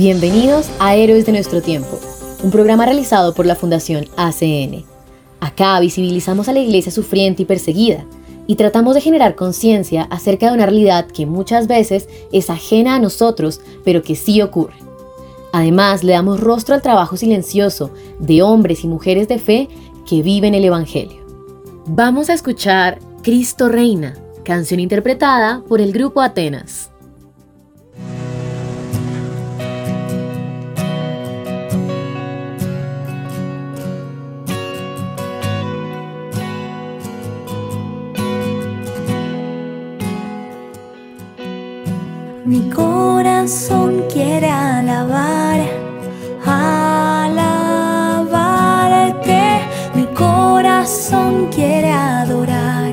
Bienvenidos a Héroes de nuestro tiempo, un programa realizado por la Fundación ACN. Acá visibilizamos a la iglesia sufriente y perseguida y tratamos de generar conciencia acerca de una realidad que muchas veces es ajena a nosotros, pero que sí ocurre. Además, le damos rostro al trabajo silencioso de hombres y mujeres de fe que viven el Evangelio. Vamos a escuchar Cristo Reina, canción interpretada por el grupo Atenas. Mi corazón quiere alabar, alabarte. Mi corazón quiere adorar,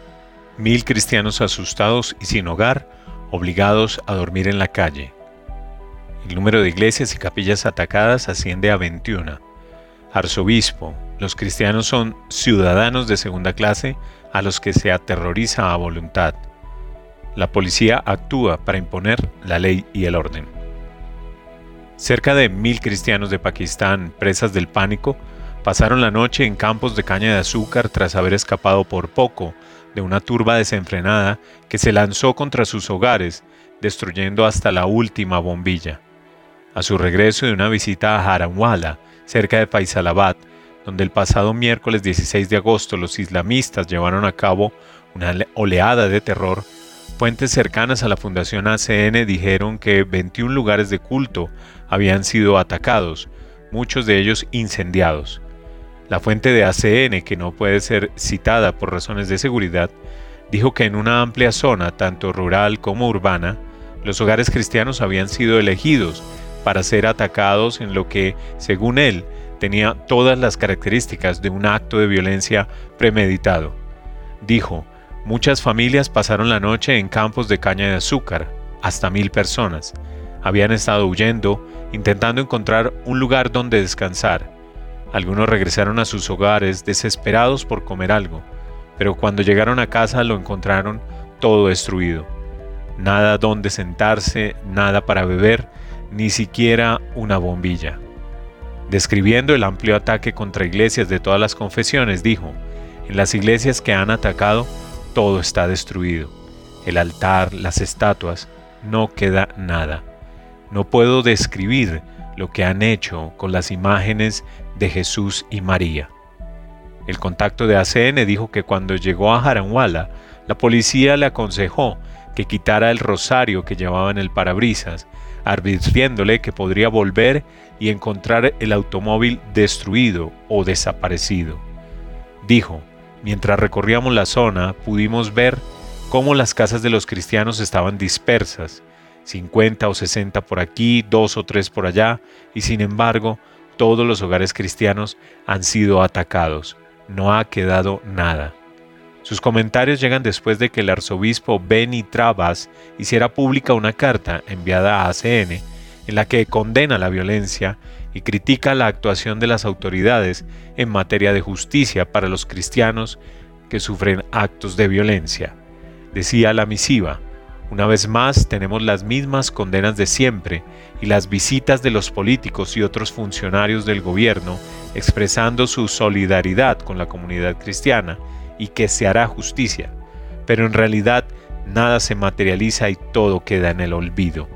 Mil cristianos asustados y sin hogar, obligados a dormir en la calle. El número de iglesias y capillas atacadas asciende a 21. Arzobispo. Los cristianos son ciudadanos de segunda clase a los que se aterroriza a voluntad. La policía actúa para imponer la ley y el orden. Cerca de mil cristianos de Pakistán, presas del pánico, pasaron la noche en campos de caña de azúcar tras haber escapado por poco de una turba desenfrenada que se lanzó contra sus hogares, destruyendo hasta la última bombilla. A su regreso de una visita a Haranwala, cerca de Faisalabad, donde el pasado miércoles 16 de agosto los islamistas llevaron a cabo una oleada de terror, fuentes cercanas a la Fundación ACN dijeron que 21 lugares de culto habían sido atacados, muchos de ellos incendiados. La fuente de ACN, que no puede ser citada por razones de seguridad, dijo que en una amplia zona, tanto rural como urbana, los hogares cristianos habían sido elegidos para ser atacados en lo que, según él, tenía todas las características de un acto de violencia premeditado. Dijo, muchas familias pasaron la noche en campos de caña de azúcar, hasta mil personas. Habían estado huyendo, intentando encontrar un lugar donde descansar. Algunos regresaron a sus hogares desesperados por comer algo, pero cuando llegaron a casa lo encontraron todo destruido. Nada donde sentarse, nada para beber, ni siquiera una bombilla. Describiendo el amplio ataque contra iglesias de todas las confesiones, dijo, en las iglesias que han atacado, todo está destruido. El altar, las estatuas, no queda nada. No puedo describir lo que han hecho con las imágenes de Jesús y María. El contacto de ACN dijo que cuando llegó a Jaranwala, la policía le aconsejó que quitara el rosario que llevaba en el parabrisas, advirtiéndole que podría volver y encontrar el automóvil destruido o desaparecido. Dijo, mientras recorríamos la zona pudimos ver cómo las casas de los cristianos estaban dispersas, 50 o 60 por aquí, dos o tres por allá, y sin embargo, todos los hogares cristianos han sido atacados. No ha quedado nada. Sus comentarios llegan después de que el arzobispo Benny Travas hiciera pública una carta enviada a ACN en la que condena la violencia y critica la actuación de las autoridades en materia de justicia para los cristianos que sufren actos de violencia. Decía la misiva, una vez más tenemos las mismas condenas de siempre y las visitas de los políticos y otros funcionarios del gobierno expresando su solidaridad con la comunidad cristiana y que se hará justicia, pero en realidad nada se materializa y todo queda en el olvido.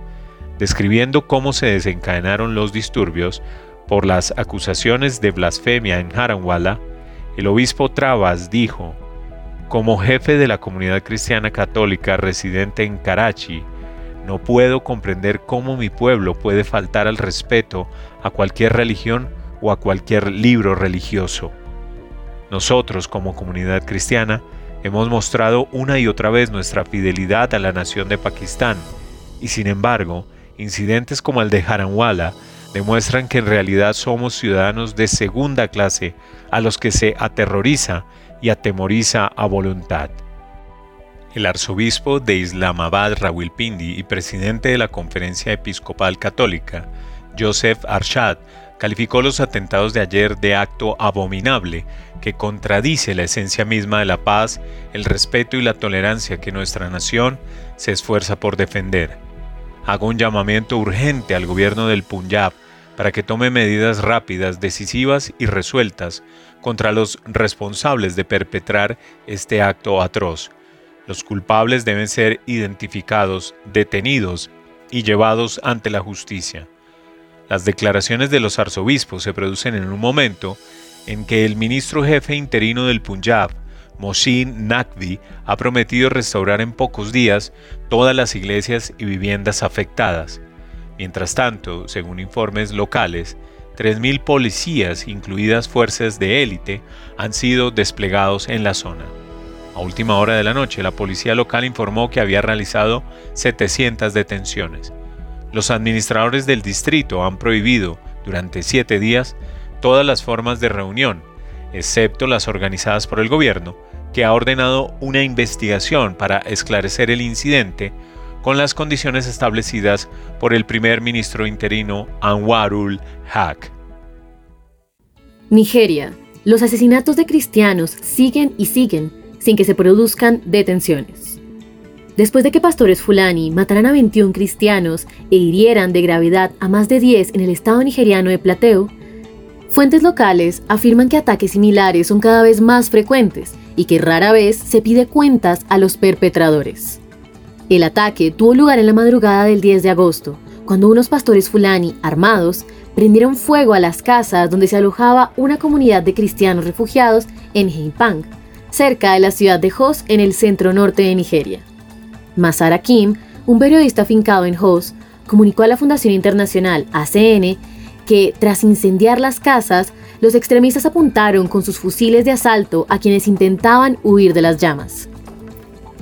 Describiendo cómo se desencadenaron los disturbios por las acusaciones de blasfemia en Haranwala, el obispo Travas dijo, como jefe de la comunidad cristiana católica residente en Karachi, no puedo comprender cómo mi pueblo puede faltar al respeto a cualquier religión o a cualquier libro religioso. Nosotros como comunidad cristiana hemos mostrado una y otra vez nuestra fidelidad a la nación de Pakistán y sin embargo Incidentes como el de Haranwala demuestran que en realidad somos ciudadanos de segunda clase a los que se aterroriza y atemoriza a voluntad. El arzobispo de Islamabad Rawilpindi y presidente de la Conferencia Episcopal Católica, Joseph Arshad, calificó los atentados de ayer de acto abominable que contradice la esencia misma de la paz, el respeto y la tolerancia que nuestra nación se esfuerza por defender hago un llamamiento urgente al gobierno del Punjab para que tome medidas rápidas, decisivas y resueltas contra los responsables de perpetrar este acto atroz. Los culpables deben ser identificados, detenidos y llevados ante la justicia. Las declaraciones de los arzobispos se producen en un momento en que el ministro jefe interino del Punjab, Mohsin Naqvi ha prometido restaurar en pocos días todas las iglesias y viviendas afectadas. Mientras tanto, según informes locales, 3.000 policías, incluidas fuerzas de élite, han sido desplegados en la zona. A última hora de la noche, la policía local informó que había realizado 700 detenciones. Los administradores del distrito han prohibido, durante siete días, todas las formas de reunión, excepto las organizadas por el gobierno, que ha ordenado una investigación para esclarecer el incidente con las condiciones establecidas por el primer ministro interino Anwarul Haq. Nigeria. Los asesinatos de cristianos siguen y siguen sin que se produzcan detenciones. Después de que pastores fulani mataran a 21 cristianos e hirieran de gravedad a más de 10 en el estado nigeriano de Plateo, fuentes locales afirman que ataques similares son cada vez más frecuentes y que rara vez se pide cuentas a los perpetradores. El ataque tuvo lugar en la madrugada del 10 de agosto, cuando unos pastores fulani armados prendieron fuego a las casas donde se alojaba una comunidad de cristianos refugiados en Heimpang, cerca de la ciudad de Jos en el centro norte de Nigeria. Masara Kim, un periodista afincado en Jos, comunicó a la Fundación Internacional ACN que, tras incendiar las casas, los extremistas apuntaron con sus fusiles de asalto a quienes intentaban huir de las llamas.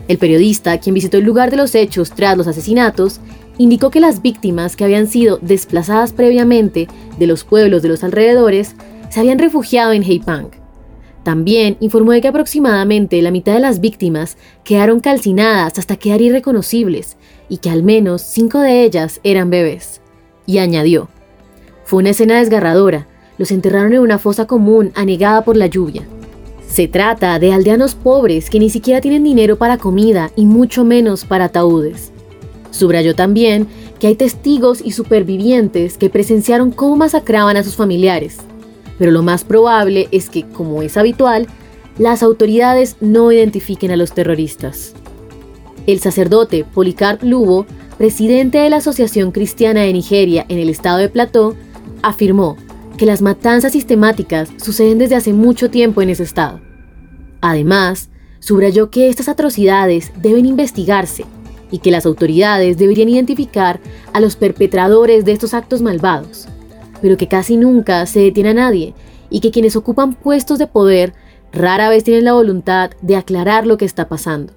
El periodista, quien visitó el lugar de los hechos tras los asesinatos, indicó que las víctimas que habían sido desplazadas previamente de los pueblos de los alrededores se habían refugiado en Heipang. También informó de que aproximadamente la mitad de las víctimas quedaron calcinadas hasta quedar irreconocibles y que al menos cinco de ellas eran bebés. Y añadió, fue una escena desgarradora, los enterraron en una fosa común anegada por la lluvia. Se trata de aldeanos pobres que ni siquiera tienen dinero para comida y mucho menos para ataúdes. Subrayó también que hay testigos y supervivientes que presenciaron cómo masacraban a sus familiares, pero lo más probable es que, como es habitual, las autoridades no identifiquen a los terroristas. El sacerdote Policarp Lubo, presidente de la Asociación Cristiana de Nigeria en el estado de Plató, afirmó que las matanzas sistemáticas suceden desde hace mucho tiempo en ese estado. Además, subrayó que estas atrocidades deben investigarse y que las autoridades deberían identificar a los perpetradores de estos actos malvados, pero que casi nunca se detiene a nadie y que quienes ocupan puestos de poder rara vez tienen la voluntad de aclarar lo que está pasando.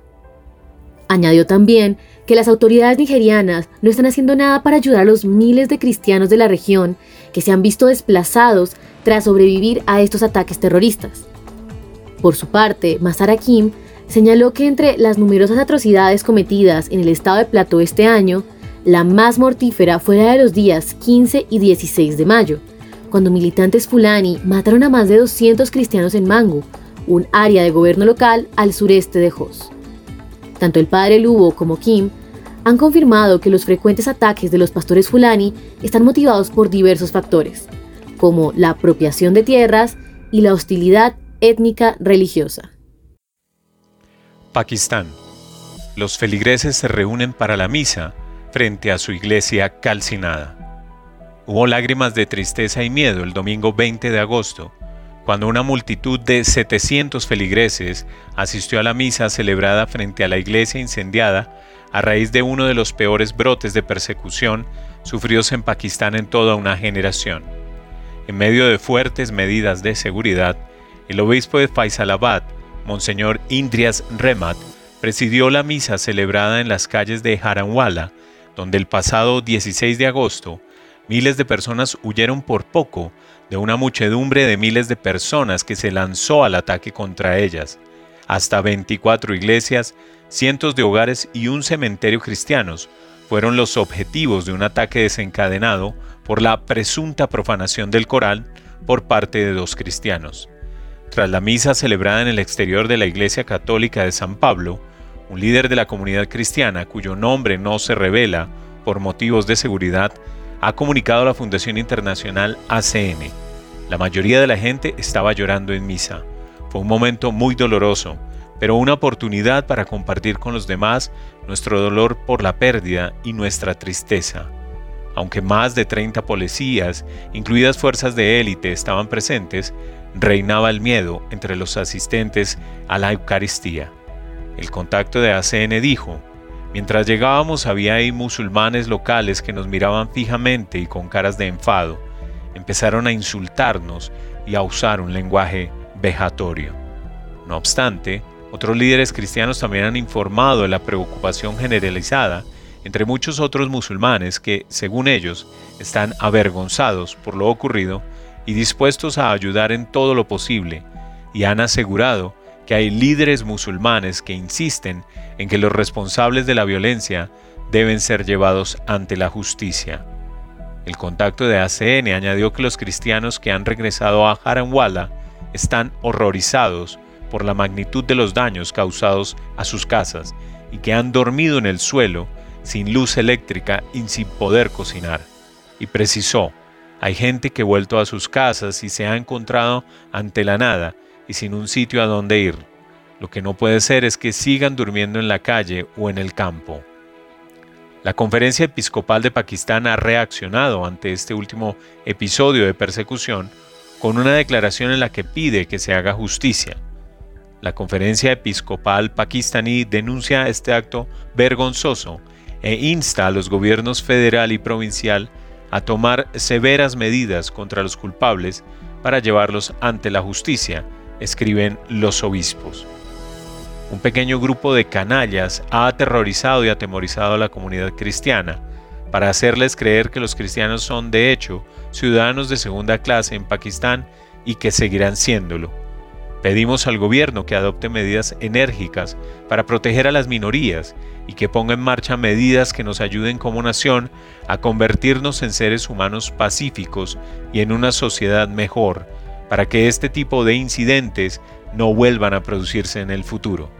Añadió también que las autoridades nigerianas no están haciendo nada para ayudar a los miles de cristianos de la región que se han visto desplazados tras sobrevivir a estos ataques terroristas. Por su parte, Masara Kim señaló que entre las numerosas atrocidades cometidas en el estado de Plateau este año, la más mortífera fue la de los días 15 y 16 de mayo, cuando militantes fulani mataron a más de 200 cristianos en Mangu, un área de gobierno local al sureste de Jos. Tanto el padre Lubo como Kim han confirmado que los frecuentes ataques de los pastores fulani están motivados por diversos factores, como la apropiación de tierras y la hostilidad étnica religiosa. Pakistán. Los feligreses se reúnen para la misa frente a su iglesia calcinada. Hubo lágrimas de tristeza y miedo el domingo 20 de agosto, cuando una multitud de 700 feligreses asistió a la misa celebrada frente a la iglesia incendiada a raíz de uno de los peores brotes de persecución sufridos en Pakistán en toda una generación. En medio de fuertes medidas de seguridad, el obispo de Faisalabad, Monseñor Indrias Remat, presidió la misa celebrada en las calles de Haranwala, donde el pasado 16 de agosto miles de personas huyeron por poco de una muchedumbre de miles de personas que se lanzó al ataque contra ellas. Hasta 24 iglesias, cientos de hogares y un cementerio cristianos fueron los objetivos de un ataque desencadenado por la presunta profanación del Corán por parte de dos cristianos. Tras la misa celebrada en el exterior de la Iglesia Católica de San Pablo, un líder de la comunidad cristiana cuyo nombre no se revela por motivos de seguridad ha comunicado la Fundación Internacional ACN. La mayoría de la gente estaba llorando en misa. Fue un momento muy doloroso, pero una oportunidad para compartir con los demás nuestro dolor por la pérdida y nuestra tristeza. Aunque más de 30 policías, incluidas fuerzas de élite, estaban presentes, reinaba el miedo entre los asistentes a la Eucaristía. El contacto de ACN dijo, Mientras llegábamos había ahí musulmanes locales que nos miraban fijamente y con caras de enfado. Empezaron a insultarnos y a usar un lenguaje vejatorio. No obstante, otros líderes cristianos también han informado de la preocupación generalizada entre muchos otros musulmanes que, según ellos, están avergonzados por lo ocurrido y dispuestos a ayudar en todo lo posible, y han asegurado que hay líderes musulmanes que insisten en que los responsables de la violencia deben ser llevados ante la justicia. El contacto de ACN añadió que los cristianos que han regresado a Haranwala están horrorizados por la magnitud de los daños causados a sus casas y que han dormido en el suelo sin luz eléctrica y sin poder cocinar. Y precisó, hay gente que ha vuelto a sus casas y se ha encontrado ante la nada y sin un sitio a donde ir. Lo que no puede ser es que sigan durmiendo en la calle o en el campo. La Conferencia Episcopal de Pakistán ha reaccionado ante este último episodio de persecución con una declaración en la que pide que se haga justicia. La Conferencia Episcopal pakistaní denuncia este acto vergonzoso e insta a los gobiernos federal y provincial a tomar severas medidas contra los culpables para llevarlos ante la justicia, escriben los obispos. Un pequeño grupo de canallas ha aterrorizado y atemorizado a la comunidad cristiana para hacerles creer que los cristianos son de hecho ciudadanos de segunda clase en Pakistán y que seguirán siéndolo. Pedimos al gobierno que adopte medidas enérgicas para proteger a las minorías y que ponga en marcha medidas que nos ayuden como nación a convertirnos en seres humanos pacíficos y en una sociedad mejor, para que este tipo de incidentes no vuelvan a producirse en el futuro.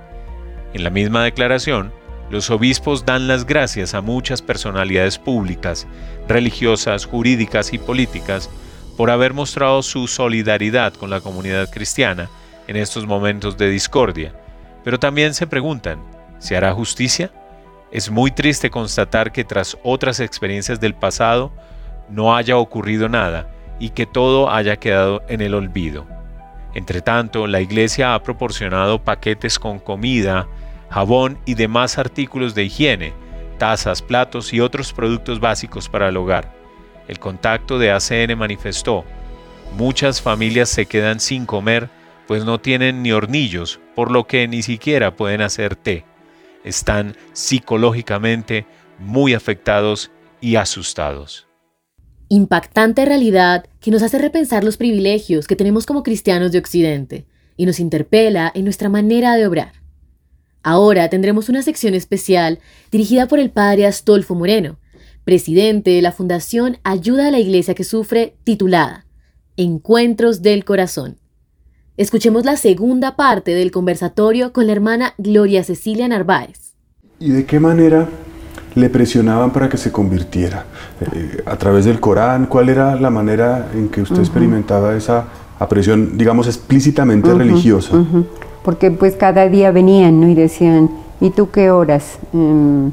En la misma declaración, los obispos dan las gracias a muchas personalidades públicas, religiosas, jurídicas y políticas por haber mostrado su solidaridad con la comunidad cristiana en estos momentos de discordia, pero también se preguntan, ¿se hará justicia? Es muy triste constatar que tras otras experiencias del pasado no haya ocurrido nada y que todo haya quedado en el olvido. Entre tanto, la Iglesia ha proporcionado paquetes con comida, jabón y demás artículos de higiene, tazas, platos y otros productos básicos para el hogar. El contacto de ACN manifestó, muchas familias se quedan sin comer pues no tienen ni hornillos, por lo que ni siquiera pueden hacer té. están psicológicamente muy afectados y asustados. Impactante realidad que nos hace repensar los privilegios que tenemos como cristianos de Occidente y nos interpela en nuestra manera de obrar. Ahora tendremos una sección especial dirigida por el padre Astolfo Moreno, presidente de la Fundación Ayuda a la Iglesia que Sufre, titulada Encuentros del Corazón. Escuchemos la segunda parte del conversatorio con la hermana Gloria Cecilia Narváez. ¿Y de qué manera le presionaban para que se convirtiera? Eh, ¿A través del Corán? ¿Cuál era la manera en que usted experimentaba esa presión, digamos, explícitamente religiosa? porque pues cada día venían ¿no? y decían, ¿y tú qué horas? Em,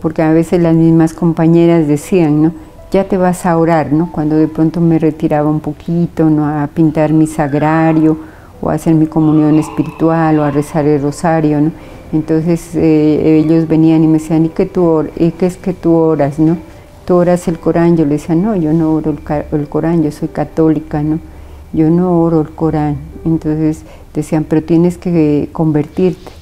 porque a veces las mismas compañeras decían, ¿no? ya te vas a orar, ¿no? Cuando de pronto me retiraba un poquito, ¿no? A pintar mi sagrario o a hacer mi comunión espiritual o a rezar el rosario, ¿no? Entonces eh, ellos venían y me decían, ¿y qué, tú ¿y qué es que tú oras, no? ¿Tú oras el Corán? Yo le decía, no, yo no oro el, el Corán, yo soy católica, ¿no? Yo no oro el Corán. Entonces decían, pero tienes que convertirte.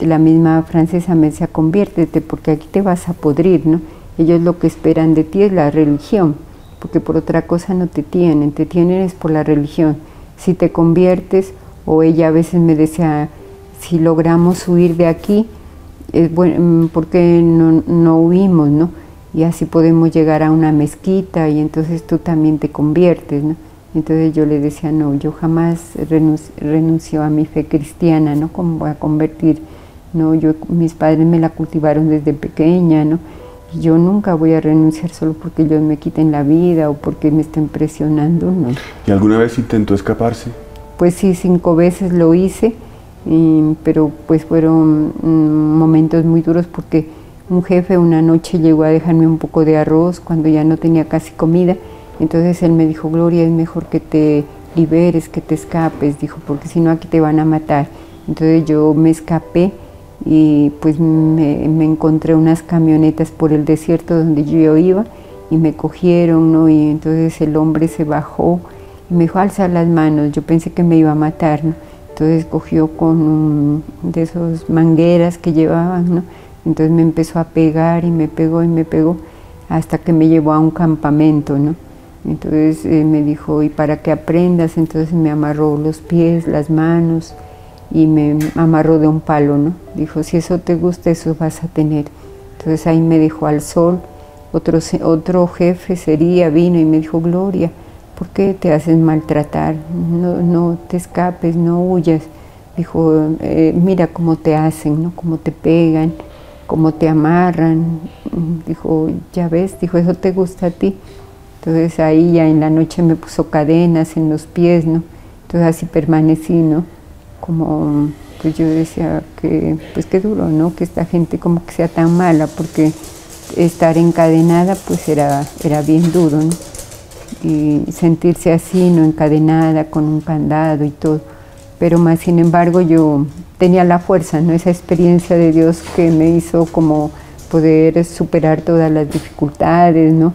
La misma francesa me decía, conviértete porque aquí te vas a podrir, ¿no? Ellos lo que esperan de ti es la religión, porque por otra cosa no te tienen, te tienen es por la religión. Si te conviertes, o ella a veces me decía, si logramos huir de aquí, es bueno, mm, porque no, no huimos, ¿no? Y así podemos llegar a una mezquita y entonces tú también te conviertes, ¿no? Entonces yo le decía, no, yo jamás renuncio, a mi fe cristiana, ¿no? ¿Cómo voy a convertir? No, yo, mis padres me la cultivaron desde pequeña, ¿no? Y yo nunca voy a renunciar solo porque ellos me quiten la vida o porque me estén presionando, ¿no? ¿Y alguna vez intentó escaparse? Pues sí, cinco veces lo hice, pero pues fueron mm, momentos muy duros porque un jefe una noche llegó a dejarme un poco de arroz cuando ya no tenía casi comida entonces él me dijo, Gloria, es mejor que te liberes, que te escapes, dijo, porque si no aquí te van a matar. Entonces yo me escapé y pues me, encontré unas camionetas por el desierto donde yo iba y me cogieron, ¿no? Y entonces el hombre se bajó y me dijo, alza las manos, yo pensé que me iba a matar. Entonces cogió con de esos mangueras que llevaban, ¿no? Entonces me empezó a pegar y me pegó y me pegó hasta que me llevó a un campamento, ¿no? Entonces eh, me dijo, y para que aprendas, entonces me amarró los pies, las manos y me amarró de un palo, ¿no? Dijo, si eso te gusta, eso vas a tener. Entonces ahí me dejó al sol. Otro, otro jefe sería, vino y me dijo, Gloria, ¿por qué te haces maltratar? No, no te escapes, no huyas. Dijo, eh, mira cómo te hacen, ¿no? Cómo te pegan, cómo te amarran. Dijo, ya ves, dijo, eso te gusta a ti. Entonces ahí ya en la noche me puso cadenas en los pies, ¿no? Entonces así permanecí, ¿no? Como, pues yo decía que, pues qué duro, ¿no? Que esta gente como que sea tan mala, porque estar encadenada pues era, era bien duro, ¿no? Y sentirse así, ¿no? Encadenada con un candado y todo. Pero más sin embargo yo tenía la fuerza, ¿no? Esa experiencia de Dios que me hizo como poder superar todas las dificultades, ¿no?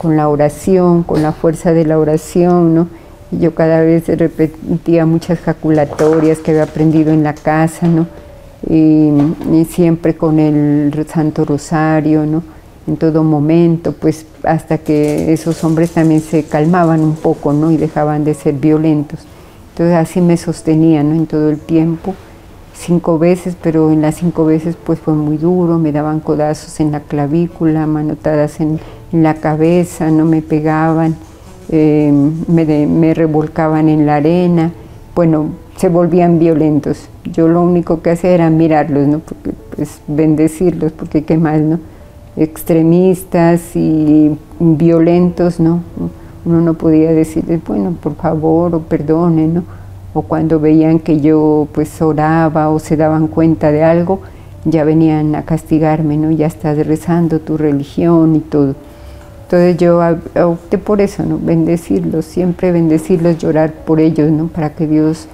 con la oración, con la fuerza de la oración, ¿no? Y yo cada vez repetía muchas jaculatorias que había aprendido en la casa, ¿no? Y, siempre con el Santo Rosario, ¿no? En todo momento, pues hasta que esos hombres también se calmaban un poco, ¿no? Y dejaban de ser violentos. Entonces así me sostenían, ¿no? En todo el tiempo cinco veces, pero en las cinco veces pues fue muy duro, me daban codazos en la clavícula, manotadas en, la cabeza, no me pegaban, eh, me, revolcaban en la arena, bueno, se volvían violentos. Yo lo único que hacía era mirarlos, ¿no? Pues bendecirlos, porque qué más, ¿no? Extremistas y violentos, ¿no? Uno no podía decirles, bueno, por favor, o perdone, ¿no? o cuando veían que yo pues oraba o se daban cuenta de algo, ya venían a castigarme, ¿no? Ya estás rezando tu religión y todo. Entonces yo opté por eso, ¿no? Bendecirlos, siempre bendecirlos, llorar por ellos, ¿no? Para que Dios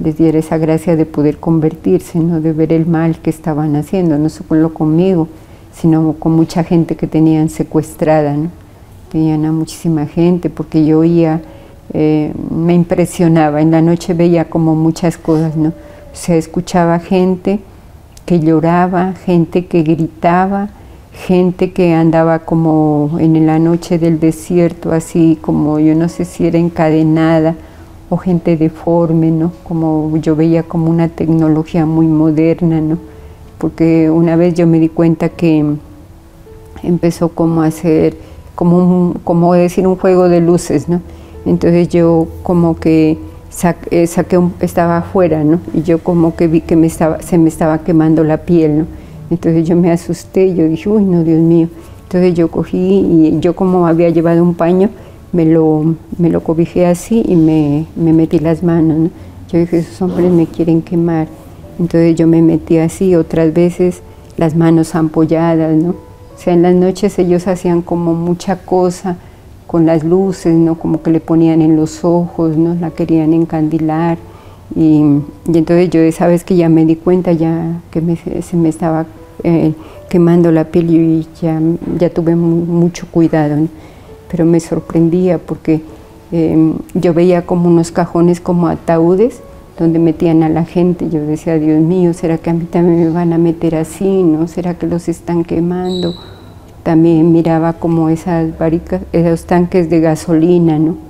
les diera esa gracia de poder convertirse, ¿no? De ver el mal que estaban haciendo, no solo conmigo, sino con mucha gente que tenían secuestrada, ¿no? Tenían a muchísima gente porque yo oía eh, me impresionaba. En la noche veía como muchas cosas, ¿no? Se escuchaba gente que lloraba, gente que gritaba, gente que andaba como en la noche del desierto, así como yo no sé si era encadenada o gente deforme, ¿no? Como yo veía como una tecnología muy moderna, ¿no? Porque una vez yo me di cuenta que empezó como a hacer, como, un, como decir, un juego de luces, ¿no? Entonces yo como que eh, saqué, estaba afuera, ¿no? Y yo como que vi que me estaba, se me estaba quemando la piel, ¿no? Entonces yo me asusté, yo dije, uy, no, Dios mío. Entonces yo cogí y yo como había llevado un paño, me lo, me lo cobijé así y me, me metí las manos. ¿no? Yo dije, esos hombres me quieren quemar. Entonces yo me metí así, otras veces las manos ampolladas, ¿no? O sea, en las noches ellos hacían como mucha cosa con las luces, ¿no? Como que le ponían en los ojos, ¿no? La querían encandilar. Y, entonces yo esa vez que ya me di cuenta ya que se me estaba eh, quemando la piel y ya, ya tuve mucho cuidado, pero me sorprendía porque em, yo veía como unos cajones como ataúdes donde metían a la gente, yo decía, Dios mío, ¿será que a mí también me van a meter así? ¿no? ¿Será que los están quemando? También miraba como esas barricas, esos tanques de gasolina, ¿no?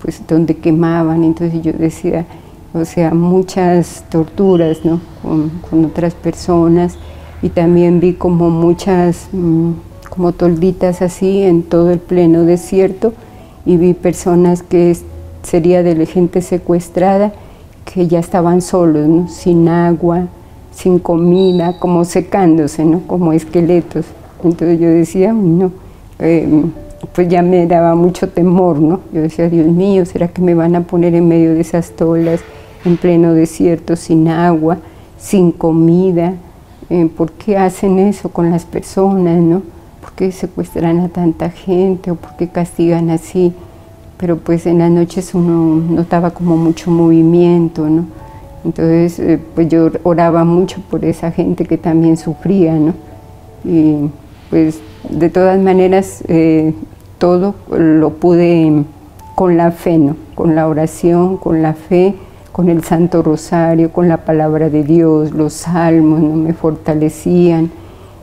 pues donde quemaban, entonces yo decía, o sea, muchas torturas, ¿no? Con, otras personas y también vi como muchas, mm, como tolditas así en todo el pleno desierto y vi personas que sería de la gente secuestrada que ya estaban solos. Sin agua, sin comida, como secándose, ¿no? Como esqueletos. Entonces yo decía, no, eh, pues ya me daba mucho temor, ¿no? Yo decía, Dios mío, ¿será que me van a poner en medio de esas tolas, en pleno desierto, sin agua, sin comida? Eh, ¿Por qué hacen eso con las personas, no? ¿Por qué secuestran a tanta gente o por qué castigan así? Pero pues en las noches uno notaba como mucho movimiento, ¿no? Entonces, eh, pues yo oraba mucho por esa gente que también sufría, ¿no? Y pues de todas maneras eh, todo lo pude con la fe, ¿no? con la oración, con la fe, con el Santo Rosario, con la palabra de Dios, los salmos, ¿no? me fortalecían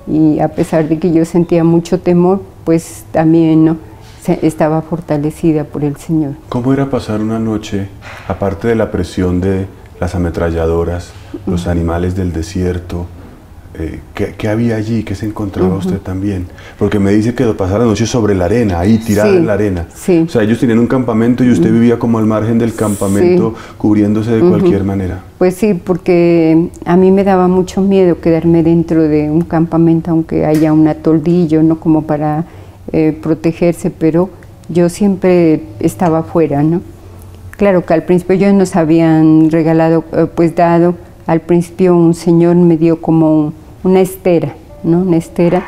y a pesar de que yo sentía mucho temor, pues también ¿no? Estaba fortalecida por el Señor. ¿Cómo era pasar una noche, aparte de la presión de las ametralladoras, los animales del desierto, eh, ¿qué, había allí? ¿Qué se encontraba usted también? Porque me dice que pasaba la noche sobre la arena, ahí tirada en la arena. O sea, ellos tenían un campamento y usted vivía como al margen del campamento, cubriéndose de cualquier manera. Pues sí, porque a mí me daba mucho miedo quedarme dentro de un campamento, aunque haya un atoldillo, ¿no? Como para eh, protegerse, pero yo siempre estaba afuera, ¿no? Claro que al principio ellos nos habían regalado, eh, pues dado, al principio un señor me dio como un una estera, ¿no? Una estera.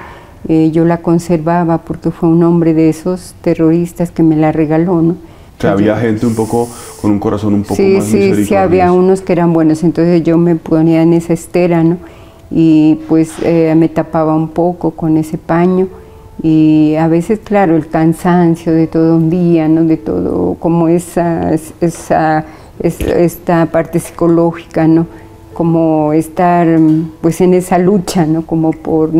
Eh, yo la conservaba porque fue un hombre de esos terroristas que me la regaló, ¿no? O había gente un poco con un corazón un poco sí, más Sí, sí, había unos que eran buenos, entonces yo me ponía en esa estera, ¿no? Y pues eh, me tapaba un poco con ese paño y a veces, claro, el cansancio de todo un día, ¿no? De todo, como esa, esa, esta parte psicológica, ¿no? como estar pues en esa lucha, ¿no? Como por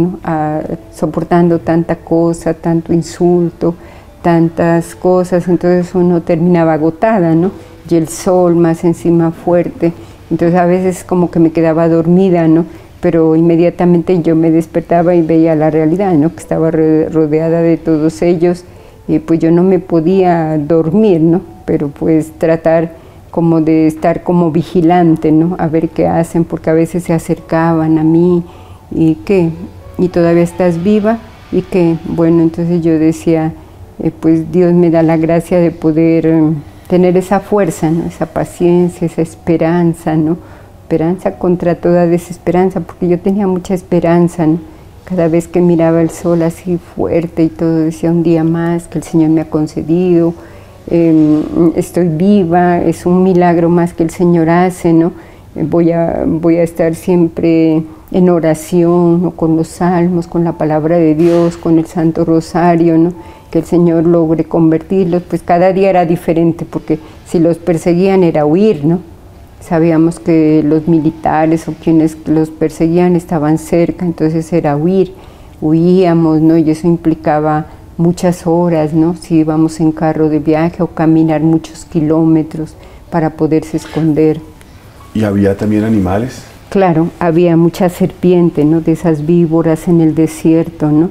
soportando tanta cosa, tanto insulto, tantas cosas, entonces uno terminaba agotada, ¿no? Y el sol más encima fuerte, entonces a veces como que me quedaba dormida, ¿no? Pero inmediatamente yo me despertaba y veía la realidad, ¿no? Que estaba rodeada de todos ellos y pues yo no me podía dormir, ¿no? Pero pues tratar como de estar como vigilante, ¿no? A ver qué hacen, porque a veces se acercaban a mí y qué, y todavía estás viva y que, bueno, entonces yo decía, eh, pues Dios me da la gracia de poder eh, tener esa fuerza, ¿no? Esa paciencia, esa esperanza, ¿no? Contra toda desesperanza, porque yo tenía mucha esperanza, ¿no? Cada vez que miraba el sol así fuerte y todo, decía un día más que el Señor me ha concedido, Em, estoy viva, es un milagro más que el Señor hace, ¿no? Voy a, voy a estar siempre en oración, con los salmos, con la palabra de Dios, con el Santo Rosario, ¿no? que el Señor logre convertirlos, pues cada día era diferente, porque si los perseguían era huir, ¿no? Sabíamos que los militares o quienes los perseguían estaban cerca, entonces era huir, huíamos, ¿no? Y eso implicaba muchas horas, ¿no? Si íbamos en carro de viaje o caminar muchos kilómetros para poderse esconder. ¿Y había también animales? Claro, había mucha serpiente, ¿no? De esas víboras en el desierto, ¿no?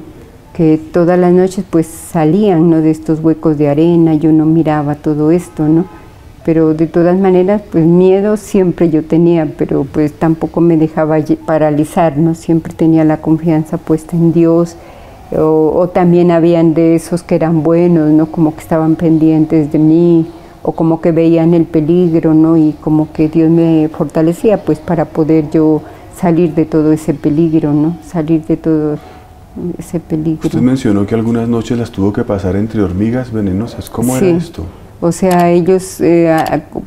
Que todas las noches pues salían, ¿no? De estos huecos de arena, yo no miraba todo esto, ¿no? Pero de todas maneras, pues miedo siempre yo tenía, pero pues tampoco me dejaba paralizar, ¿no? Siempre tenía la confianza puesta en Dios, o, o también habían de esos que eran buenos, ¿no? Como que estaban pendientes de mí, o como que veían el peligro, ¿no? Y como que Dios me fortalecía, pues para poder yo salir de todo ese peligro, ¿no? Salir de todo ese peligro. Usted mencionó que algunas noches las tuvo que pasar entre hormigas venenosas. ¿Cómo Sí. era esto? O sea, ellos, eh,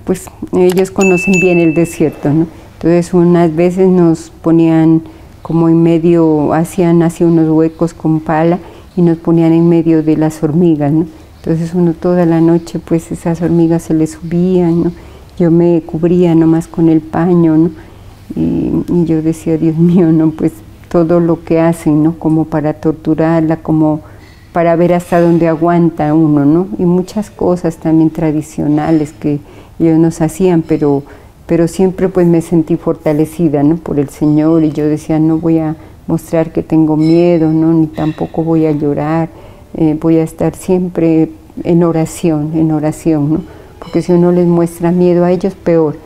pues, ellos conocen bien el desierto, ¿no? Entonces, unas veces nos ponían como en medio, hacían así unos huecos con pala y nos ponían en medio de las hormigas, ¿no? Entonces, uno toda la noche, pues, esas hormigas se le subían. Yo me cubría nomás con el paño. Y, y yo decía, Dios mío, ¿no? Pues, todo lo que hacen, ¿no? Como para torturarla, como para ver hasta dónde aguanta uno, ¿no? Y muchas cosas también tradicionales que ellos nos hacían, pero, pero siempre pues me sentí fortalecida, ¿no? Por el Señor y yo decía, no voy a mostrar que tengo miedo, ¿no? Ni tampoco voy a llorar, eh, voy a estar siempre en oración, en oración, ¿no? Porque si uno les muestra miedo a ellos, peor.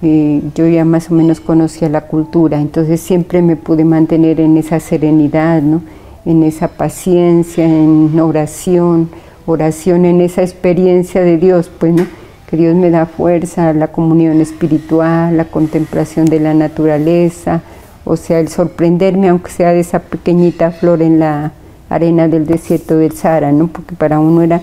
Eh, yo ya más o menos conocía la cultura, entonces siempre me pude mantener en esa serenidad, ¿no? En esa paciencia, en oración, oración en esa experiencia de Dios, pues, ¿no? que Dios me da fuerza, la comunión espiritual, la contemplación de la naturaleza, o sea, el sorprenderme, aunque sea de esa pequeñita flor en la arena del desierto del Sahara, ¿no? porque para uno era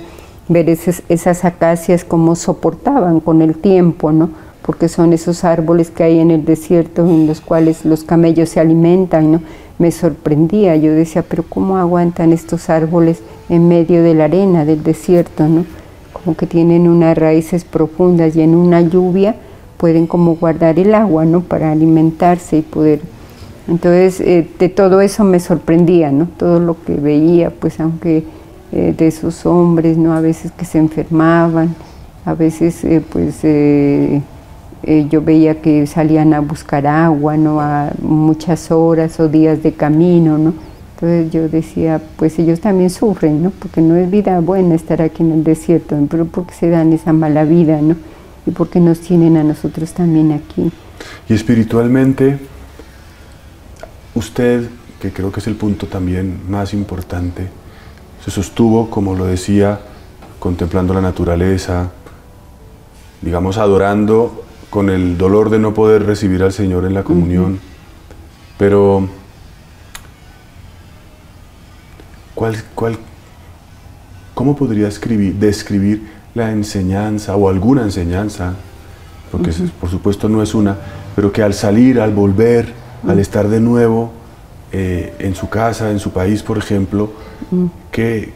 ver esas, esas acacias como soportaban con el tiempo, ¿no? Porque son esos árboles que hay en el desierto en los cuales los camellos se alimentan, ¿no? Me sorprendía, yo decía, pero ¿cómo aguantan estos árboles en medio de la arena del desierto, ¿no? Como que tienen unas raíces profundas y en una lluvia pueden como guardar el agua, ¿no? Para alimentarse y poder... Entonces, eh, de todo eso me sorprendía, ¿no? Todo lo que veía, pues aunque eh, de esos hombres, ¿no? A veces que se enfermaban, a veces, eh, pues... eh, yo veía que salían a buscar agua, ¿no? A muchas horas o días de camino, ¿no? Entonces yo decía, pues ellos también sufren, ¿no? Porque no es vida buena estar aquí en el desierto, pero porque se dan esa mala vida, ¿no? Y porque nos tienen a nosotros también aquí. Y espiritualmente, usted, que creo que es el punto también más importante, se sostuvo, como lo decía, contemplando la naturaleza, digamos, adorando con el dolor de no poder recibir al Señor en la comunión. Pero, ¿cuál, cuál, ¿cómo podría escribir, describir la enseñanza o alguna enseñanza? Porque por supuesto no es una, pero que al salir, al volver, al estar de nuevo eh, en su casa, en su país, por ejemplo, ¿qué,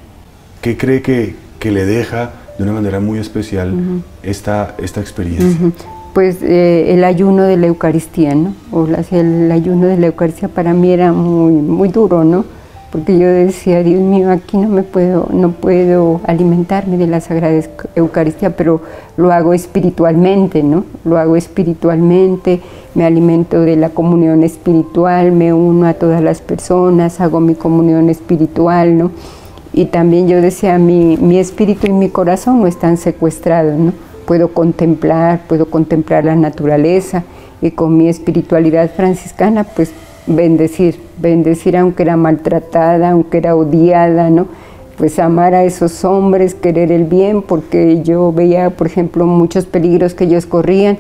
qué cree que, que le deja de una manera muy especial esta, esta experiencia? Pues eh, el ayuno de la Eucaristía, ¿no? O el ayuno de la Eucaristía para mí era muy, muy duro, ¿no? Porque yo decía, Dios mío, aquí no me puedo, no puedo alimentarme de la Sagrada Eucaristía, pero lo hago espiritualmente, ¿no? Lo hago espiritualmente, me alimento de la comunión espiritual, me uno a todas las personas, hago mi comunión espiritual, ¿no? Y también yo decía, mi, mi espíritu y mi corazón no están secuestrados, ¿no? Puedo contemplar, puedo contemplar la naturaleza y con mi espiritualidad franciscana, pues bendecir, bendecir aunque era maltratada, aunque era odiada, ¿no? Pues amar a esos hombres, querer el bien, porque yo veía, por ejemplo, muchos peligros que ellos corrían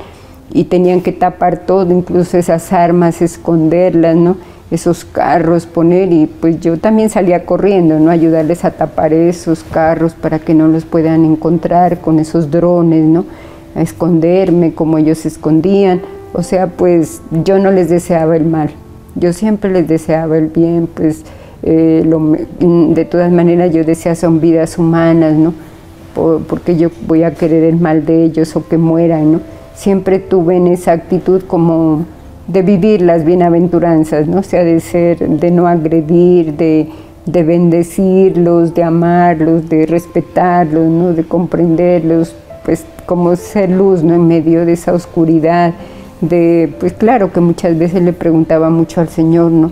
y tenían que tapar todo, incluso esas armas, esconderlas, ¿no? esos carros poner y pues yo también salía corriendo, ¿no? Ayudarles a tapar esos carros para que no los puedan encontrar con esos drones, ¿no? A esconderme como ellos se escondían. O sea, pues yo no les deseaba el mal. Yo siempre les deseaba el bien, pues eh, lo de todas maneras yo decía son vidas humanas, ¿no? Por- porque yo voy a querer el mal de ellos o que mueran, ¿no? Siempre tuve en esa actitud como de vivir las bienaventuranzas, ¿no? Sea, de ser, de no agredir, de, de bendecirlos, de amarlos, de respetarlos, ¿no? De comprenderlos, pues como ser luz, ¿no? En medio de esa oscuridad, de, pues claro que muchas veces le preguntaba mucho al Señor, ¿no?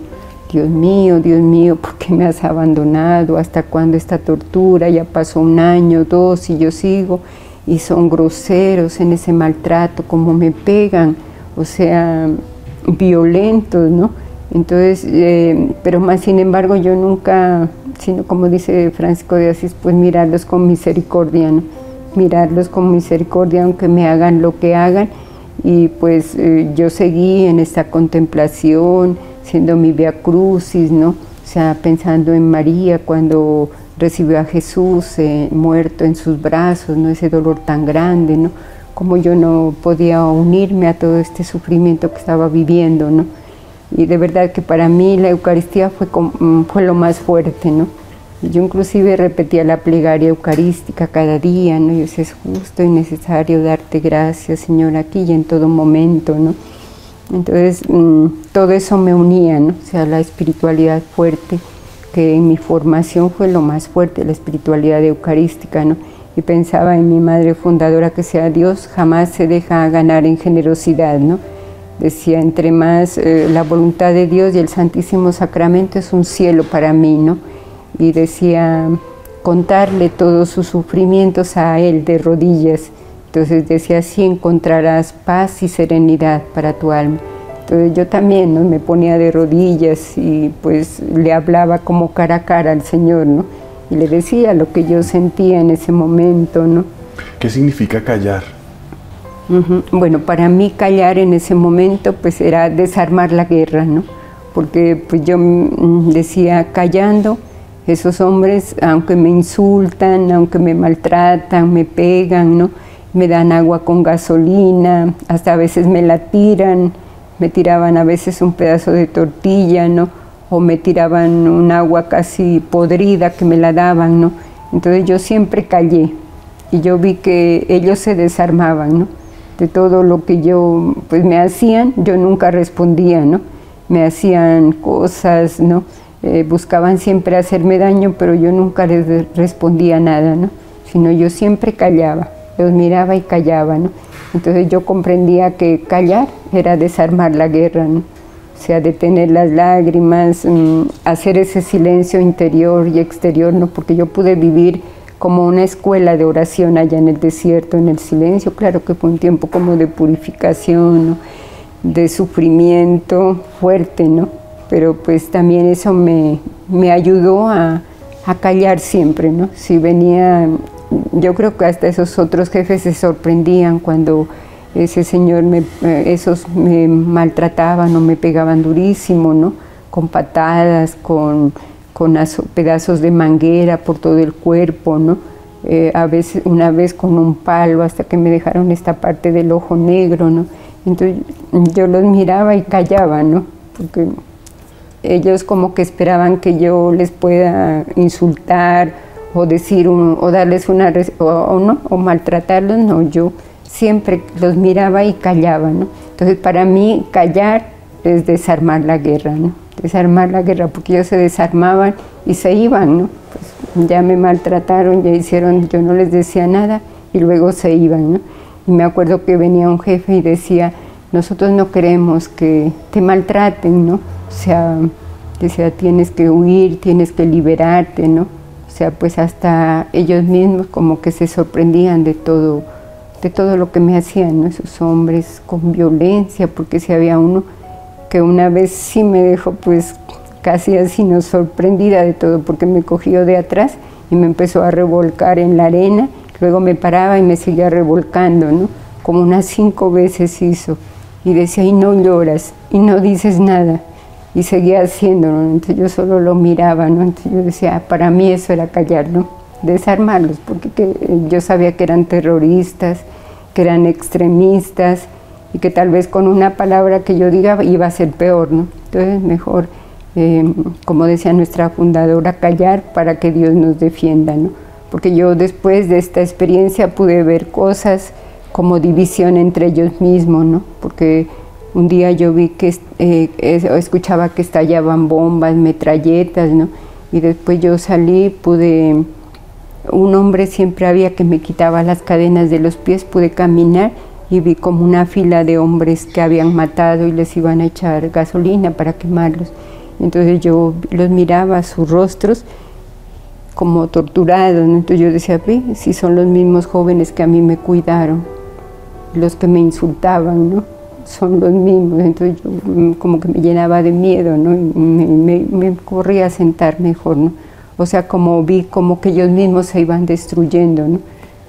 Dios mío, Dios mío, ¿por qué me has abandonado? ¿Hasta cuándo esta tortura? Ya pasó un año, dos y yo sigo. Y son groseros en ese maltrato, como me pegan, o sea, violentos, ¿no? Entonces, eh, pero más sin embargo yo nunca, sino como dice Francisco de Asís, pues mirarlos con misericordia, ¿no? Mirarlos con misericordia aunque me hagan lo que hagan. Y pues eh, yo seguí en esta contemplación, siendo mi via crucis, ¿no? O sea, pensando en María cuando recibió a Jesús eh, muerto en sus brazos, ¿no? Ese dolor tan grande, ¿no? Como yo no podía unirme a todo este sufrimiento que estaba viviendo, ¿no? Y de verdad que para mí la Eucaristía fue, mm, fue lo más fuerte, ¿no? Yo inclusive repetía la plegaria eucarística cada día, ¿no? Y es justo y necesario darte gracias, Señor, aquí y en todo momento, ¿no? Entonces, mm, todo eso me unía, ¿no? O sea, la espiritualidad fuerte, que en mi formación fue lo más fuerte, la espiritualidad eucarística, ¿no? Y pensaba en mi madre fundadora que sea Dios jamás se deja ganar en generosidad, ¿no? Decía, entre más eh, la voluntad de Dios y el Santísimo Sacramento es un cielo para mí, ¿no? Y decía, contarle todos sus sufrimientos a Él de rodillas entonces decía, así encontrarás paz y serenidad para tu alma. Entonces yo también ¿no? me ponía de rodillas y pues le hablaba como cara a cara al Señor, ¿no? Y le decía lo que yo sentía en ese momento, ¿no? ¿Qué significa callar? Bueno, para mí callar en ese momento pues era desarmar la guerra, ¿no? Porque pues yo mm, decía, callando, esos hombres, aunque me insultan, aunque me maltratan, me pegan, ¿no? me dan agua con gasolina, hasta a veces me la tiran, me tiraban a veces un pedazo de tortilla, ¿no? O me tiraban un agua casi podrida que me la daban, ¿no? Entonces yo siempre callé y yo vi que ellos se desarmaban, ¿no? De todo lo que yo, pues me hacían, yo nunca respondía, ¿no? Me hacían cosas, ¿no? Eh, buscaban siempre hacerme daño, pero yo nunca les respondía nada, ¿no? Sino yo siempre callaba los miraba y callaba, ¿no? Entonces yo comprendía que callar era desarmar la guerra. O sea, detener las lágrimas, mm, hacer ese silencio interior y exterior, ¿no? Porque yo pude vivir como una escuela de oración allá en el desierto, en el silencio. Claro que fue un tiempo como de purificación, de sufrimiento fuerte, ¿no? Pero pues también eso me, me ayudó a, a callar siempre, ¿no? Si venía yo creo que hasta esos otros jefes se sorprendían cuando ese señor me, eh, esos me maltrataban o me pegaban durísimo, ¿no? Con patadas, con, con pedazos de manguera por todo el cuerpo, ¿no? Eh, a veces, una vez con un palo hasta que me dejaron esta parte del ojo negro, ¿no? Entonces yo los miraba y callaba, ¿no? Porque ellos como que esperaban que yo les pueda insultar o decir o darles una o, no o maltratarlos no yo siempre los miraba y callaba no entonces para mí callar es desarmar la guerra no desarmar la guerra porque ellos se desarmaban y se iban no pues ya me maltrataron ya hicieron yo no les decía nada y luego se iban no y me acuerdo que venía un jefe y decía nosotros no queremos que te maltraten no o sea decía tienes que huir tienes que liberarte no o sea, pues hasta ellos mismos como que se sorprendían de todo, de todo lo que me hacían, esos hombres con violencia, porque si había uno que una vez sí me dejó pues casi así no sorprendida de todo, porque me cogió de atrás y me empezó a revolcar en la arena, luego me paraba y me seguía revolcando, ¿no? Como unas cinco veces hizo. Y decía, y no lloras, y no dices nada y seguía haciéndolo. Entonces yo solo lo miraba, ¿no? Entonces yo decía, para mí eso era callar, ¿no? Desarmarlos, porque yo sabía que eran terroristas, que eran extremistas y que tal vez con una palabra que yo diga iba a ser peor, ¿no? Entonces mejor, eh, como decía nuestra fundadora, callar para que Dios nos defienda, ¿no? Porque yo después de esta experiencia pude ver cosas como división entre ellos mismos, ¿no? Porque un día yo vi que eh, escuchaba que estallaban bombas, metralletas, ¿no? Y después yo salí, pude, un hombre siempre había que me quitaba las cadenas de los pies, pude caminar y vi como una fila de hombres que habían matado y les iban a echar gasolina para quemarlos. Entonces yo los miraba, sus rostros, como torturados. Entonces yo decía, ve, si son los mismos jóvenes que a mí me cuidaron, los que me insultaban, ¿no? Son los mismos. Entonces yo mm, como que me llenaba de miedo, ¿no? Y me, me, corría a sentar mejor, ¿no? O sea, como vi como que ellos mismos se iban destruyendo, ¿no?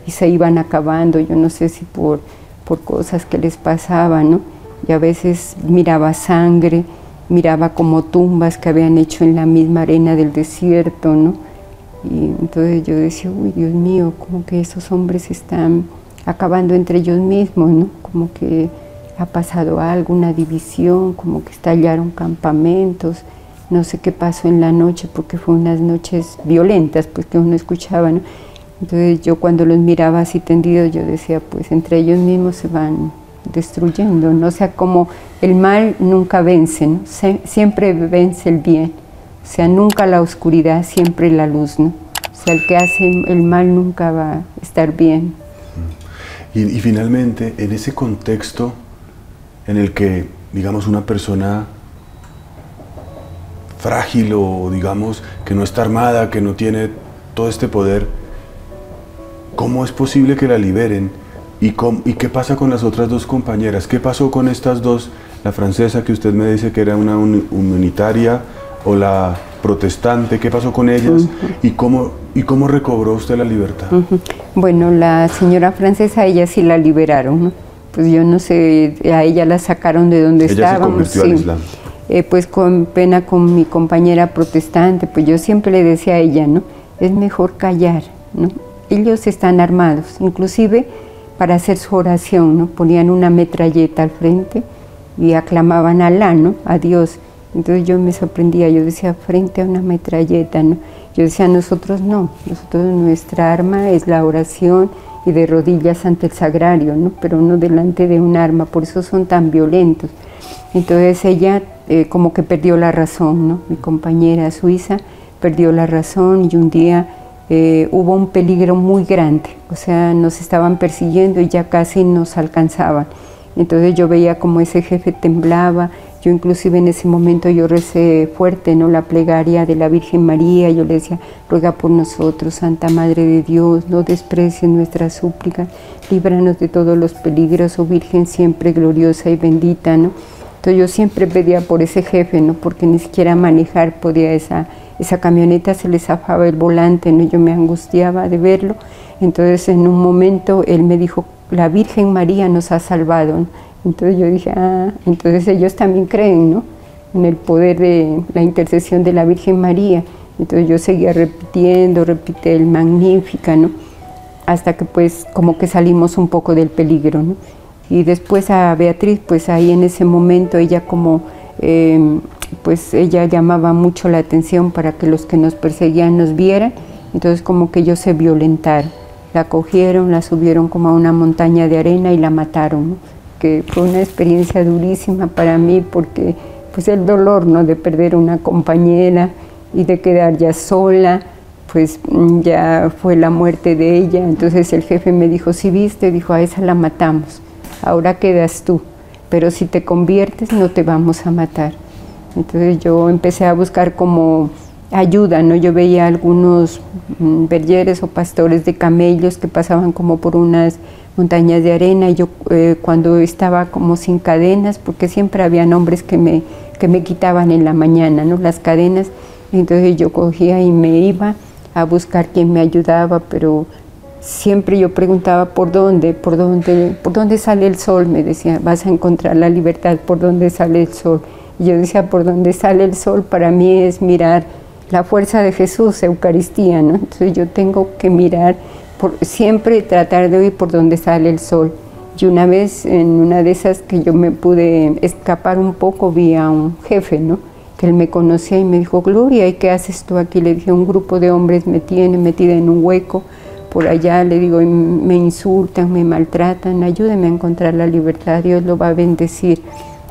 Y se iban acabando, yo no sé si por, por cosas que les pasaban, ¿no? Y a veces miraba sangre, miraba como tumbas que habían hecho en la misma arena del desierto, ¿no? Y entonces yo decía, uy, Dios mío, como que esos hombres están acabando entre ellos mismos, ¿no? Como que ha pasado algo, una división, como que estallaron campamentos, no sé qué pasó en la noche, porque fue unas noches violentas, pues que uno escuchaba, ¿no? Entonces yo cuando los miraba así tendidos, yo decía, pues entre ellos mismos se van destruyendo, ¿no? O sea, como el mal nunca vence, ¿no? siempre vence el bien. O sea, nunca la oscuridad, siempre la luz, ¿no? O sea, el que hace el mal nunca va a estar bien. Y, y finalmente, en ese contexto en el que, digamos, una persona frágil o, digamos, que no está armada, que no tiene todo este poder, ¿cómo es posible que la liberen? ¿Y, ¿Y, qué pasa con las otras dos compañeras? ¿Qué pasó con estas dos? La francesa que usted me dice que era una humanitaria o la protestante, ¿qué pasó con ellas? ¿Y, cómo, ¿Y cómo recobró usted la libertad? Bueno, la señora francesa, ella sí la liberaron, Pues yo no sé, a ella la sacaron de donde ella estábamos. Se convirtió al Islam. Eh, pues con pena con mi compañera protestante, pues yo siempre le decía a ella, ¿no? Es mejor callar, ¿no? Ellos están armados, inclusive para hacer su oración, ¿no? Ponían una metralleta al frente y aclamaban a Alá, ¿no? A Dios. Entonces yo me sorprendía, yo decía, frente a una metralleta, ¿no? Yo decía, nosotros no, nosotros nuestra arma es la oración y de rodillas ante el sagrario, ¿no? Pero no delante de un arma, por eso son tan violentos. Entonces ella eh, como que perdió la razón, ¿no? Mi compañera suiza perdió la razón y un día eh, hubo un peligro muy grande, o sea, nos estaban persiguiendo y ya casi nos alcanzaban. Entonces yo veía como ese jefe temblaba, yo inclusive en ese momento yo recé fuerte, ¿no? La plegaria de la Virgen María, yo le decía, ruega por nosotros, Santa Madre de Dios, no desprecies nuestras súplicas, líbranos de todos los peligros, oh Virgen siempre gloriosa y bendita, ¿no? Entonces yo siempre pedía por ese jefe, ¿no? Porque ni siquiera manejar podía esa, esa camioneta, se le zafaba el volante, ¿no? Yo me angustiaba de verlo. Entonces en un momento él me dijo, la Virgen María nos ha salvado. Entonces yo dije, ah, entonces ellos también creen, ¿no? En el poder de la intercesión de la Virgen María. Entonces yo seguía repitiendo, repite el Magnífica, ¿no? Hasta que pues como que salimos un poco del peligro, ¿no? Y después a Beatriz, pues ahí en ese momento ella como, em, pues ella llamaba mucho la atención para que los que nos perseguían nos vieran, entonces como que ellos se violentaron. La cogieron, la subieron como a una montaña de arena y la mataron. ¿no? Que fue una experiencia durísima para mí porque pues el dolor ¿no? de perder una compañera y de quedar ya sola, pues mm, ya fue la muerte de ella. Entonces el jefe me dijo, si viste, dijo, a esa la matamos, ahora quedas tú, pero si te conviertes no te vamos a matar. Entonces yo empecé a buscar como ayuda, ¿no? Yo veía algunos mm, bergeres o pastores de camellos que pasaban como por unas montañas de arena. Yo eh, cuando estaba como sin cadenas, porque siempre había hombres que me, que me quitaban en la mañana, ¿no? Las cadenas, entonces yo cogía y me iba a buscar quien me ayudaba, pero siempre yo preguntaba por dónde, por dónde, por dónde sale el sol, me decía, vas a encontrar la libertad, por dónde sale el sol. Y yo decía, por dónde sale el sol para mí es mirar la fuerza de Jesús, Eucaristía, ¿no? Entonces yo tengo que mirar, siempre tratar de oír por donde sale el sol. Y una vez en una de esas que yo me pude escapar un poco, vi a un jefe, ¿no? Que él me conocía y me dijo, Gloria, ¿y qué haces tú aquí? Le dije, un grupo de hombres me tiene metida en un hueco por allá, le digo, me insultan, me maltratan, ayúdeme a encontrar la libertad, Dios lo va a bendecir.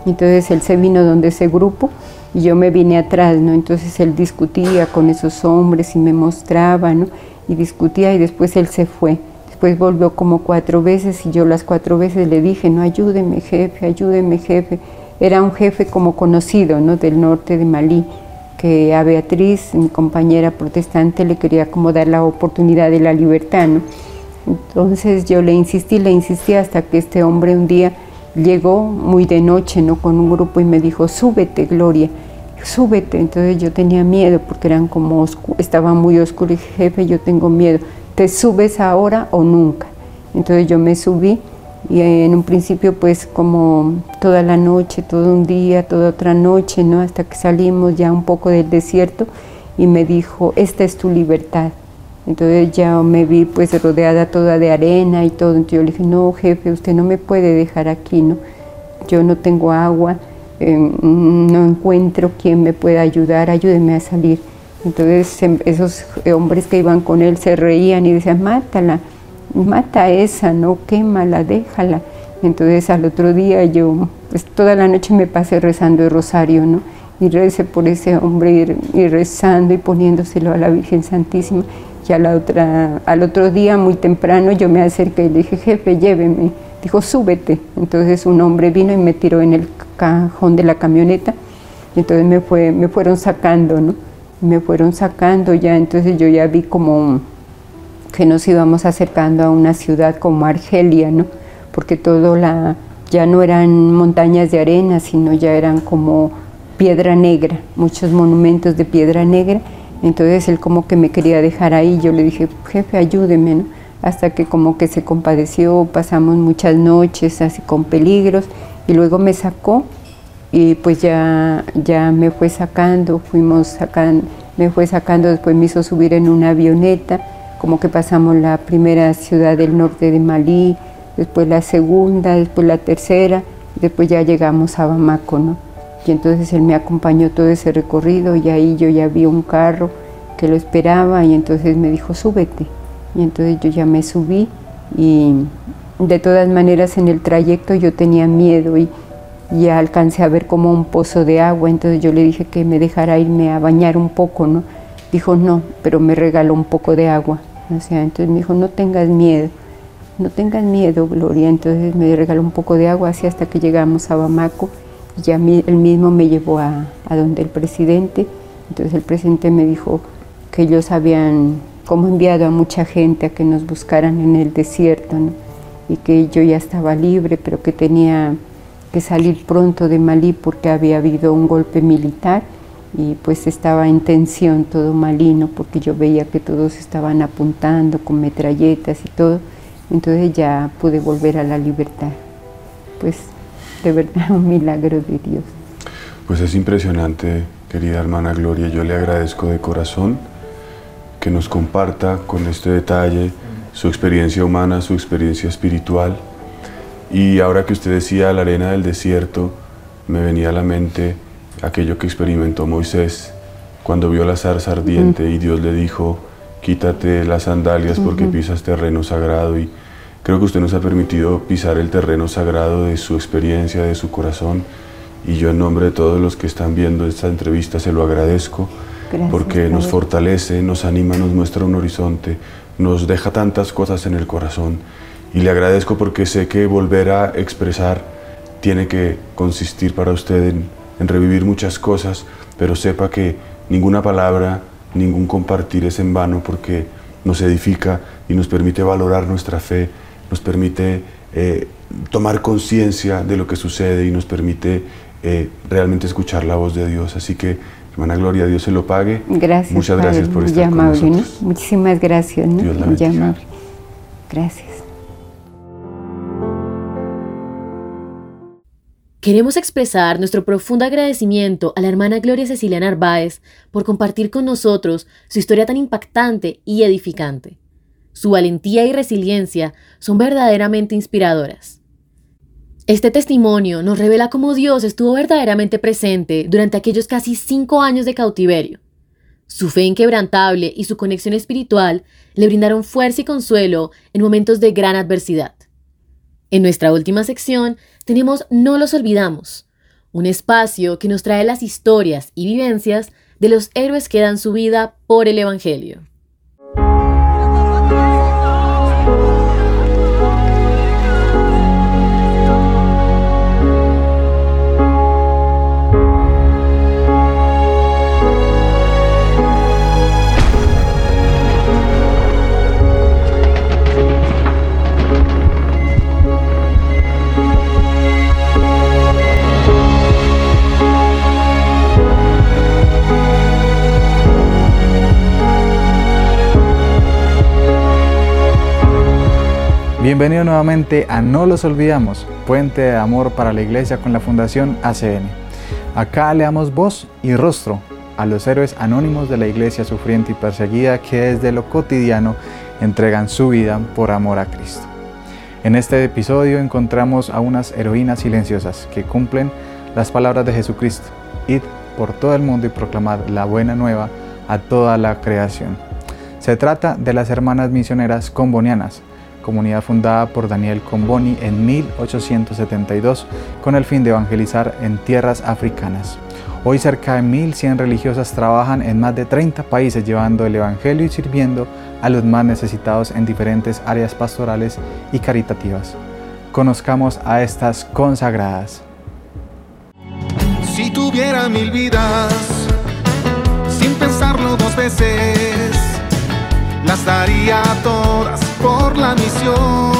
Entonces él se vino donde ese grupo y yo me vine atrás, ¿no? Entonces él discutía con esos hombres y me mostraba, ¿no? Y discutía y después él se fue. Después volvió como cuatro veces y yo las cuatro veces le dije, no, ayúdeme jefe, ayúdeme jefe. Era un jefe como conocido, ¿no? Del norte de Malí, que a Beatriz, mi compañera protestante, le quería como dar la oportunidad de la libertad, ¿no? Entonces yo le insistí, le insistí hasta que este hombre un día llegó muy de noche, ¿no? Con un grupo y me dijo, súbete, Gloria súbete. Entonces yo tenía miedo porque eran como estaba muy oscuro y jefe, yo tengo miedo. ¿Te subes ahora o nunca? Entonces yo me subí y en un principio pues como toda la noche, todo un día, toda otra noche, ¿no? Hasta que salimos ya un poco del desierto y me dijo, esta es tu libertad. Entonces ya me vi pues rodeada toda de arena y todo. Entonces yo le dije, no jefe, usted no me puede dejar aquí, ¿no? Yo no tengo agua, no encuentro quien me pueda ayudar, ayúdeme a salir. Entonces em, esos hombres que iban con él se reían y decían, mátala, mata esa, no quémala, déjala. Entonces al otro día yo, pues toda la noche me pasé rezando el rosario, ¿no? Y recé por ese hombre y, rezando y poniéndoselo a la Virgen Santísima. Y al otro día, muy temprano, yo me acerqué y le dije, jefe, lléveme dijo, súbete. Entonces un hombre vino y me tiró en el cajón de la camioneta. Entonces me, fue, me fueron sacando, ¿no? Me fueron sacando ya, entonces yo ya vi como que nos íbamos acercando a una ciudad como Argelia, ¿no? Porque todo la, ya no eran montañas de arena, sino ya eran como piedra negra, muchos monumentos de piedra negra. Entonces él como que me quería dejar ahí, yo le dije, jefe, ayúdeme, ¿no? Hasta que como que se compadeció, pasamos muchas noches así con peligros y luego me sacó y pues ya, ya me fue sacando, fuimos sacando, me fue sacando, después me hizo subir en una avioneta, como que pasamos la primera ciudad del norte de Malí, después la segunda, después la tercera, después ya llegamos a Bamako, ¿no? Y entonces él me acompañó todo ese recorrido y ahí yo ya vi un carro que lo esperaba y entonces me dijo, súbete. Y entonces yo ya me subí y de todas maneras en el trayecto yo tenía miedo y ya alcancé a ver como un pozo de agua, entonces yo le dije que me dejara irme a bañar un poco, ¿no? Dijo, no, pero me regaló un poco de agua. O sea, entonces me dijo, no tengas miedo, no tengas miedo, Gloria. Entonces me regaló un poco de agua así hasta que llegamos a Bamako. Y ya él mismo me llevó a, a donde el presidente. Entonces el presidente me dijo que ellos habían como enviado a mucha gente a que nos buscaran en el desierto, y que yo ya estaba libre, pero que tenía que salir pronto de Malí porque había habido un golpe militar y pues estaba en tensión todo Malí, porque yo veía que todos estaban apuntando con metralletas y todo, entonces ya pude volver a la libertad. Pues de verdad un milagro de Dios. Pues es impresionante, querida hermana Gloria, yo le agradezco de corazón que nos comparta con este detalle su experiencia humana, su experiencia espiritual. Y ahora que usted decía la arena del desierto, me venía a la mente aquello que experimentó Moisés cuando vio la zarza ardiente y Dios le dijo, quítate las sandalias porque pisas terreno sagrado. Y creo que usted nos ha permitido pisar el terreno sagrado de su experiencia, de su corazón. Y yo en nombre de todos los que están viendo esta entrevista se lo agradezco porque nos fortalece, nos anima, nos muestra un horizonte, nos deja tantas cosas en el corazón. Y le agradezco porque sé que volver a expresar tiene que consistir para usted en, en revivir muchas cosas, pero sepa que ninguna palabra, ningún compartir es en vano porque nos edifica y nos permite valorar nuestra fe, nos permite eh, tomar conciencia de lo que sucede y nos permite eh, realmente escuchar la voz de Dios. Así que Hermana Gloria, Dios se lo pague. Gracias. Muchas gracias por estar con nosotros. Muchísimas gracias. ¿no? Dios la bendiga. Gracias. Queremos expresar nuestro profundo agradecimiento a la hermana Gloria Cecilia Narváez por compartir con nosotros su historia tan impactante y edificante. Su valentía y resiliencia son verdaderamente inspiradoras. Este testimonio nos revela cómo Dios estuvo verdaderamente presente durante aquellos casi cinco años de cautiverio. Su fe inquebrantable y su conexión espiritual le brindaron fuerza y consuelo en momentos de gran adversidad. En nuestra última sección tenemos No los olvidamos, un espacio que nos trae las historias y vivencias de los héroes que dan su vida por el Evangelio. Bienvenido nuevamente a No los olvidamos, puente de amor para la iglesia con la Fundación ACN. Acá le damos voz y rostro a los héroes anónimos de la iglesia sufriente y perseguida que desde lo cotidiano entregan su vida por amor a Cristo. En este episodio encontramos a unas heroínas silenciosas que cumplen las palabras de Jesucristo. Id por todo el mundo y proclamad la buena nueva a toda la creación. Se trata de las hermanas misioneras combonianas, comunidad fundada por Daniel Comboni en 1872 con el fin de evangelizar en tierras africanas. Hoy cerca de 1.100 religiosas trabajan en más de 30 países llevando el Evangelio y sirviendo a los más necesitados en diferentes áreas pastorales y caritativas. Conozcamos a estas consagradas. Si tuviera mil vidas, sin pensarlo dos veces, las daría todas por la misión,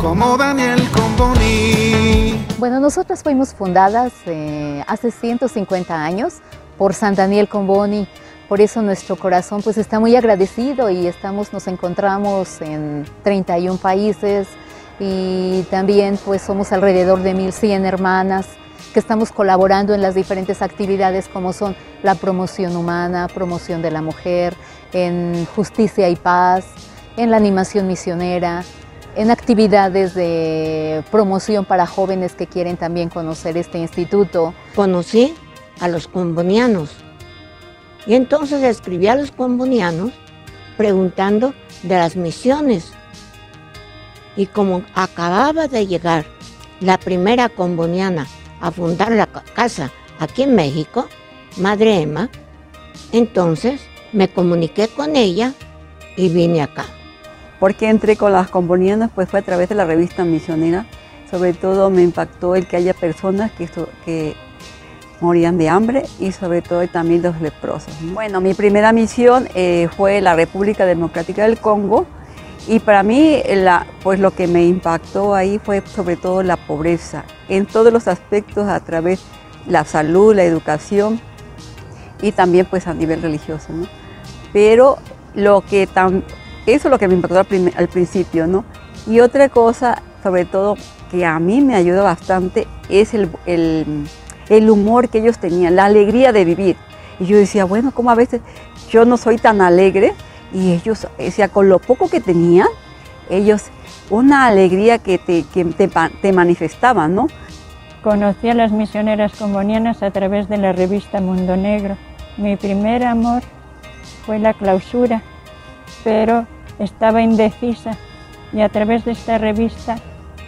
como Daniel Comboni. Bueno, nosotras fuimos fundadas eh, hace 150 años por San Daniel Comboni. Por eso nuestro corazón pues está muy agradecido y estamos, nos encontramos en 31 países y también pues somos alrededor de 1100 hermanas que estamos colaborando en las diferentes actividades como son la promoción humana, promoción de la mujer, en justicia y paz, en la animación misionera, en actividades de promoción para jóvenes que quieren también conocer este instituto. Conocí a los combonianos y entonces escribí a los combonianos preguntando de las misiones. Y como acababa de llegar la primera comboniana a fundar la casa aquí en México, Madre Emma, entonces me comuniqué con ella y vine acá. Porque entré con las combonianas? Pues fue a través de la revista misionera. Sobre todo me impactó el que haya personas que, que morían de hambre y sobre todo también los leprosos. Bueno, mi primera misión eh, fue la República Democrática del Congo y para mí pues lo que me impactó ahí fue sobre todo la pobreza en todos los aspectos a través de la salud, la educación y también pues a nivel religioso. Pero lo que eso es lo que me impactó al, principio, ¿no? Y otra cosa, sobre todo, que a mí me ayuda bastante es el, el, humor que ellos tenían, la alegría de vivir. Y yo decía, bueno, como a veces yo no soy tan alegre y ellos, o sea, con lo poco que tenían, ellos, una alegría que te, que te, te manifestaban, ¿no? Conocí a las misioneras combonianas a través de la revista Mundo Negro. Mi primer amor fue la clausura, pero estaba indecisa y a través de esta revista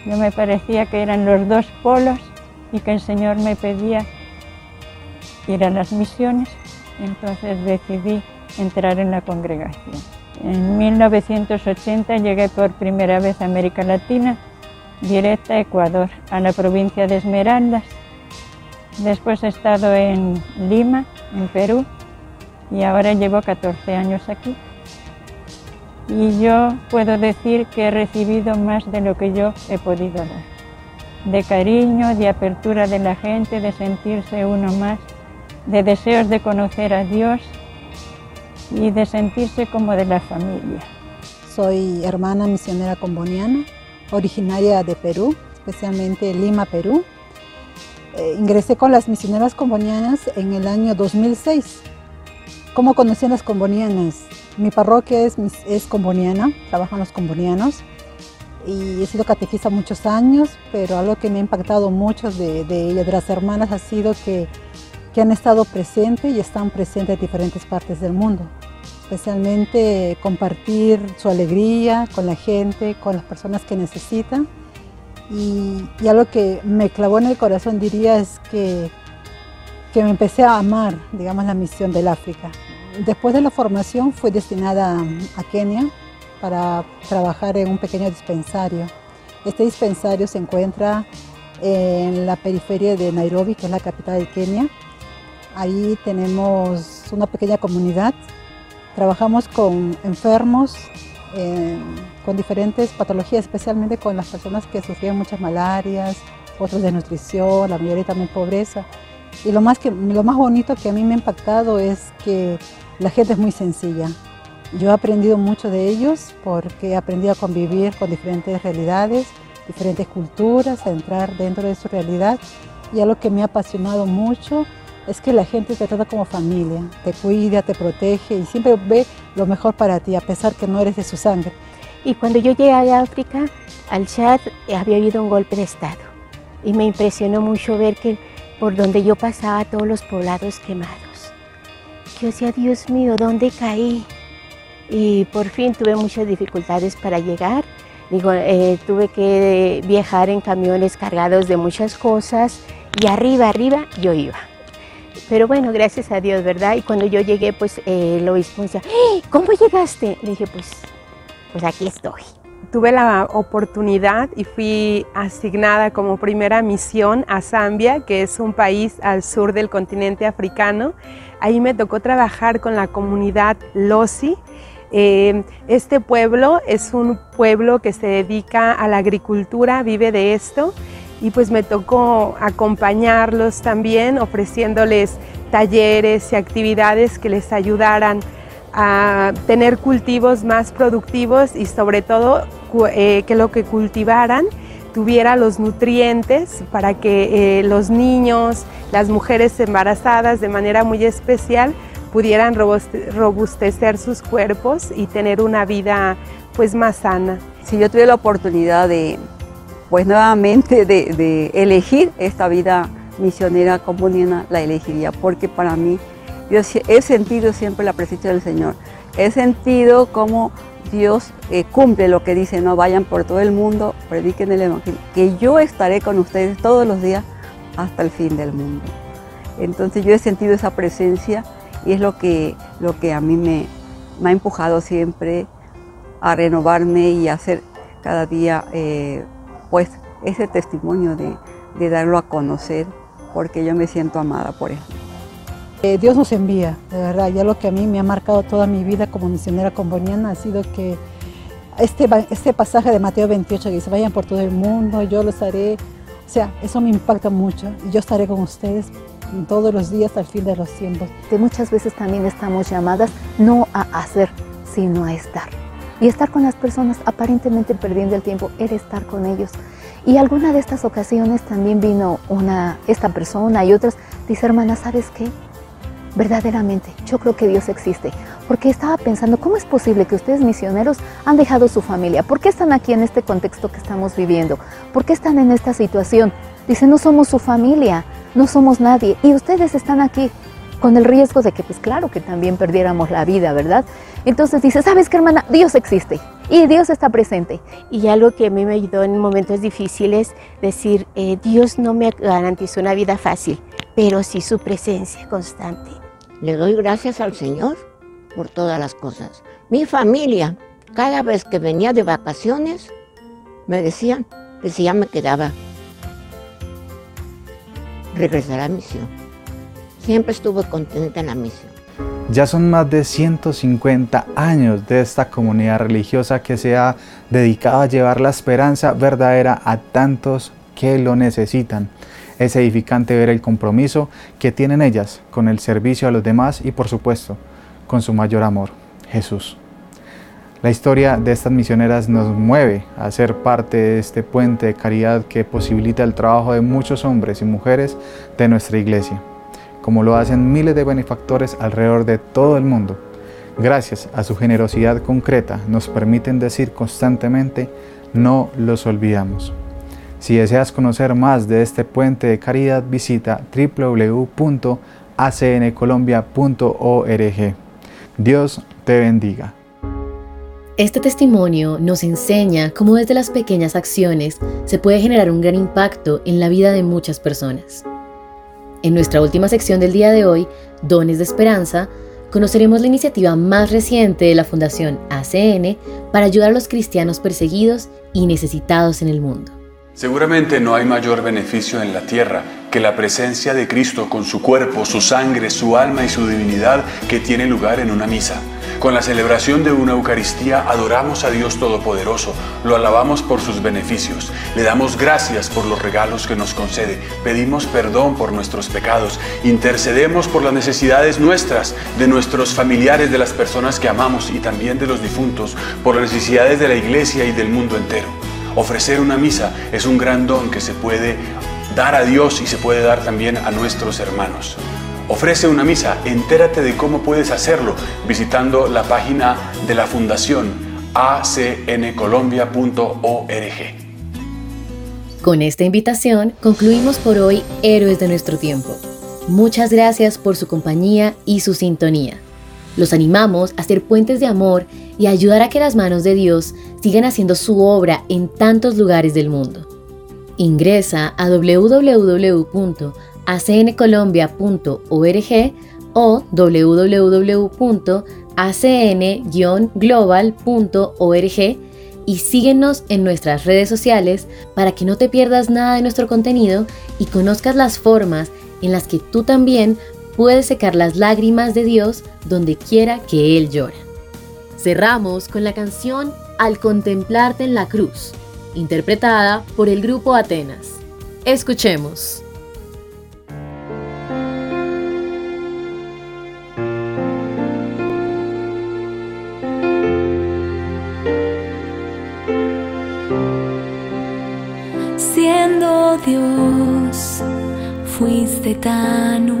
yo me parecía que eran los dos polos y que el Señor me pedía ir a las misiones, entonces decidí entrar en la congregación. En 1980 llegué por primera vez a América Latina, directa a Ecuador, a la provincia de Esmeraldas. Después he estado en Lima, en Perú, y ahora llevo 14 años aquí. Y yo puedo decir que he recibido más de lo que yo he podido dar. De cariño, de apertura de la gente, de sentirse uno más, de deseos de conocer a Dios y de sentirse como de la familia. Soy hermana misionera comboniana, originaria de Perú, especialmente Lima, Perú. Eh, ingresé con las misioneras combonianas en el año 2006 ¿Cómo conocí a las combonianas? Mi parroquia es, es comboniana, trabajan los combonianos y he sido catequista muchos años, pero algo que me ha impactado mucho de, de, de las hermanas ha sido que que han estado presentes y están presentes en diferentes partes del mundo. Especialmente compartir su alegría con la gente, con las personas que necesitan. Y, y algo que me clavó en el corazón diría es que, que me empecé a amar, digamos, la misión del África. Después de la formación fui destinada a Kenia para trabajar en un pequeño dispensario. Este dispensario se encuentra en la periferia de Nairobi, que es la capital de Kenia. Ahí tenemos una pequeña comunidad. Trabajamos con enfermos, eh, con diferentes patologías, especialmente con las personas que sufrían muchas malarias, otros de nutrición, la mayoría también pobreza. Y lo más, que, lo más bonito que a mí me ha impactado es que la gente es muy sencilla. Yo he aprendido mucho de ellos porque he aprendido a convivir con diferentes realidades, diferentes culturas, a entrar dentro de su realidad. Y algo que me ha apasionado mucho es que la gente te trata como familia, te cuida, te protege y siempre ve lo mejor para ti, a pesar que no eres de su sangre. Y cuando yo llegué a África, al Chad, había habido un golpe de Estado. Y me impresionó mucho ver que por donde yo pasaba todos los poblados quemados. Yo decía, Dios mío, ¿dónde caí? Y por fin tuve muchas dificultades para llegar. Digo, eh, tuve que viajar en camiones cargados de muchas cosas y arriba, arriba yo iba. Pero bueno, gracias a Dios, ¿verdad? Y cuando yo llegué, pues eh, el obispo decía, "¡Eh! ¿cómo llegaste? Le dije, pues, pues aquí estoy. Tuve la oportunidad y fui asignada como primera misión a Zambia, que es un país al sur del continente africano. Ahí me tocó trabajar con la comunidad Losi. Eh, este pueblo es un pueblo que se dedica a la agricultura, vive de esto y pues me tocó acompañarlos también ofreciéndoles talleres y actividades que les ayudaran a tener cultivos más productivos y sobre todo eh, que lo que cultivaran tuviera los nutrientes para que eh, los niños, las mujeres embarazadas de manera muy especial pudieran robustecer sus cuerpos y tener una vida pues más sana. Si yo tuve la oportunidad de pues nuevamente de, elegir esta vida misionera comuniana, la elegiría porque para mí yo he sentido siempre la presencia del Señor. He sentido cómo Dios eh, cumple lo que dice, no vayan por todo el mundo, prediquen el Evangelio, que yo estaré con ustedes todos los días hasta el fin del mundo. Entonces yo he sentido esa presencia y es lo que, lo que a mí me, ha empujado siempre a renovarme y a hacer cada día eh, pues ese testimonio de darlo a conocer porque yo me siento amada por él. Eh, Dios nos envía, de verdad, ya lo que a mí me ha marcado toda mi vida como misionera comboniana ha sido que este, este pasaje de Mateo 28 que dice, vayan por todo el mundo, yo los haré, o sea, eso me impacta mucho y yo estaré con ustedes todos los días al fin de los tiempos. Muchas veces también estamos llamadas no a hacer, sino a estar. Y estar con las personas aparentemente perdiendo el tiempo, era estar con ellos. Y alguna de estas ocasiones también vino una, esta persona y otras, dice hermana, ¿sabes qué? Verdaderamente, yo creo que Dios existe. Porque estaba pensando, ¿cómo es posible que ustedes misioneros han dejado su familia? ¿Por qué están aquí en este contexto que estamos viviendo? ¿Por qué están en esta situación? Dice, no somos su familia, no somos nadie. Y ustedes están aquí con el riesgo de que, pues claro, que también perdiéramos la vida, ¿verdad? Entonces dice, ¿sabes qué, hermana? Dios existe y Dios está presente. Y algo que a mí me ayudó en momentos difíciles, decir, eh, Dios no me garantizó una vida fácil, pero sí su presencia constante. Le doy gracias al Señor por todas las cosas. Mi familia, cada vez que venía de vacaciones, me decían que si ya me quedaba, regresar a misión. Siempre estuve contenta en la misión. Ya son más de 150 años de esta comunidad religiosa que se ha dedicado a llevar la esperanza verdadera a tantos que lo necesitan. Es edificante ver el compromiso que tienen ellas con el servicio a los demás y por supuesto con su mayor amor, Jesús. La historia de estas misioneras nos mueve a ser parte de este puente de caridad que posibilita el trabajo de muchos hombres y mujeres de nuestra iglesia, como lo hacen miles de benefactores alrededor de todo el mundo. Gracias a su generosidad concreta nos permiten decir constantemente, no los olvidamos. Si deseas conocer más de este puente de caridad, visita www.acbc.org. acncolombia.org. Dios te bendiga. Este testimonio nos enseña cómo desde las pequeñas acciones se puede generar un gran impacto en la vida de muchas personas. En nuestra última sección del día de hoy, Dones de Esperanza, conoceremos la iniciativa más reciente de la Fundación ACN para ayudar a los cristianos perseguidos y necesitados en el mundo. Seguramente no hay mayor beneficio en la tierra que la presencia de Cristo con su cuerpo, su sangre, su alma y su divinidad que tiene lugar en una misa. Con la celebración de una Eucaristía adoramos a Dios Todopoderoso, lo alabamos por sus beneficios, le damos gracias por los regalos que nos concede, pedimos perdón por nuestros pecados, intercedemos por las necesidades nuestras, de nuestros familiares, de las personas que amamos y también de los difuntos, por las necesidades de la iglesia y del mundo entero. Ofrecer una misa es un gran don que se puede dar a Dios y se puede dar también a nuestros hermanos. Ofrece una misa, entérate de cómo puedes hacerlo visitando la página de la Fundación acncolombia.org. Con esta invitación concluimos por hoy Héroes de nuestro tiempo. Muchas gracias por su compañía y su sintonía. Los animamos a ser puentes de amor y ayudar a que las manos de Dios sigan haciendo su obra en tantos lugares del mundo. Ingresa a www.acncolombia.org o www.acn-global.org y síguenos en nuestras redes sociales para que no te pierdas nada de nuestro contenido y conozcas las formas en las que tú también puedes secar las lágrimas de Dios donde quiera que Él llora. Cerramos con la canción Al contemplarte en la cruz, interpretada por el grupo Atenas. Escuchemos. Siendo Dios, fuiste tan